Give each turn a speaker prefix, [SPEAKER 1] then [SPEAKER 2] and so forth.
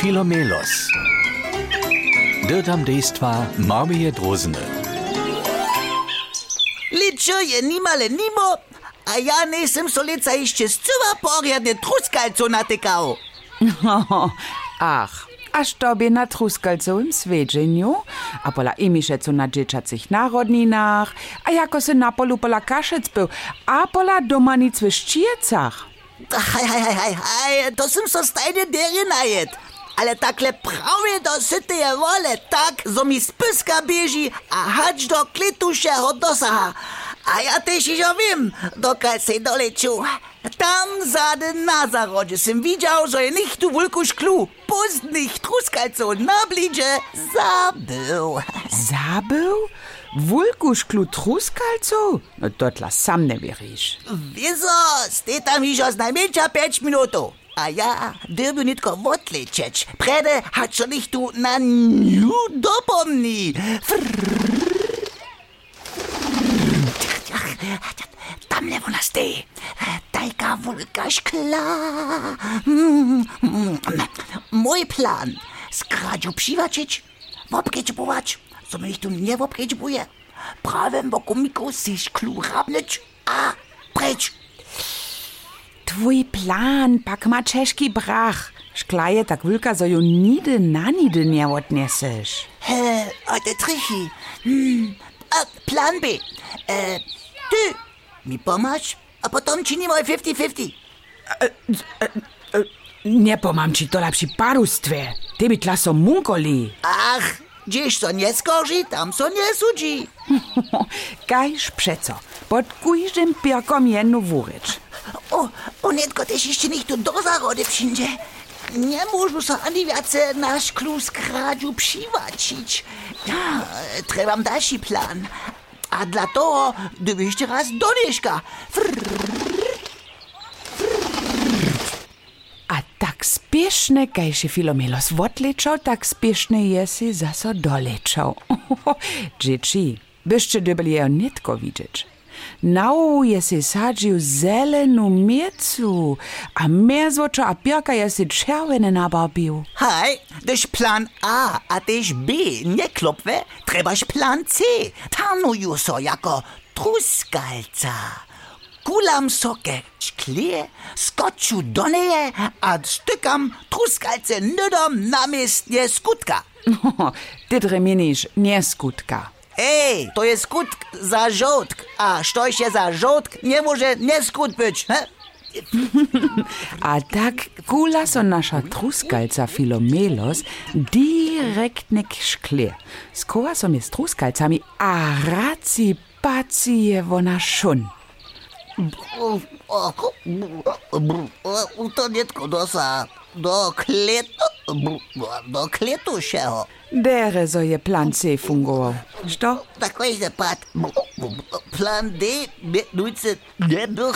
[SPEAKER 1] Filomelos. Dirtam dejstva Marmije Drozene.
[SPEAKER 2] Ličo je nimale nimo, a ja nisem so leca išče zcyła porjadne truskalco natykał.
[SPEAKER 3] Ach, aż tobie na truskalcowym swiedzeniu, a pola imišecu na dzieciacych narodninach, a jako se na polu pola kaszec był, a pola domanic w Szczyjecach.
[SPEAKER 2] Hej, hej, hej, hej, hej, to sem so stajne dery najet. Ale takle prawie do syty je wole, tak, zo mi spyska bieži a hać do klitušeho dosaha. A ja też jo wiem, dokąd se doleciu. Tam zade na zarodzie sem widział, że nicht tu wulku szklu, pustnych truskalców na blidzie zabył.
[SPEAKER 3] Zabył? Wulkuszklu truskalcov? No to tla sam ne wierzysz.
[SPEAKER 2] Wieso, ste tam już z najmniejsza 5 minutów. A ja, Debunitko Votličeč, prede hat so nicht du na nju dopomni. Tam levo Taika stej. Tajka vulkaš kla. Můj plán. Skrađu pšivačič, vopkečbovač, co mi tu nevopkečbuje. Právě vokomiku si šklu rabnič a preč.
[SPEAKER 3] Twój plan pak ma czeszki brach. Szklaje tak wulka, zo ju nidy na nidy nie odniesiesz.
[SPEAKER 2] He, a te trichy. Hmm. A, plan B. E, ty mi pomasz, a potom činimy 50-50.
[SPEAKER 3] Nie pomam ci to lepsi parustwie. Ty by tla so munkoli.
[SPEAKER 2] Ach, gdzieś co nie skorzy, tam co nie sudzi.
[SPEAKER 3] Kajż przeco. Pod kujżym pierkom jednu wurycz.
[SPEAKER 2] O, tu do zarody wszędzie. Nie możesz so ani więcej na szklu skradziu przywacić. Ja, trebam dalszy plan. A dla toho, gdyby jeszcze raz do nieszka.
[SPEAKER 3] A tak spieszne, kajże Filomelos odleciał, tak spieszne jesi zaso doleciał. Dzieci, byście dobili ją nitko widzieć. Nau jesi sadził zelenu miecu, a merzwoczo a pierka jesi czerwone nabarbił.
[SPEAKER 2] Hej, też plan A, a też B nie klopwe, trebaś plan C. Tarnuju so jako truskalca. Kulam soke szklie, skoczył do niej, a stykam truskalce nydom namiestnie skutka.
[SPEAKER 3] Ty dreminisz, nie skutka.
[SPEAKER 2] Ej, to jest skutk za żołtk, a što się za żołtk nie może nie skut być.
[SPEAKER 3] A tak kula so nasza truskalca Filomelos direkt nek szkle. Skoła so mi z truskalcami, a raci paci je wona szun.
[SPEAKER 2] To dětko dosa do kletu, do kletušeho.
[SPEAKER 3] Berezo je plan C fungoval. Što?
[SPEAKER 2] Tako je zapad. Plan D, nujce, ne bil.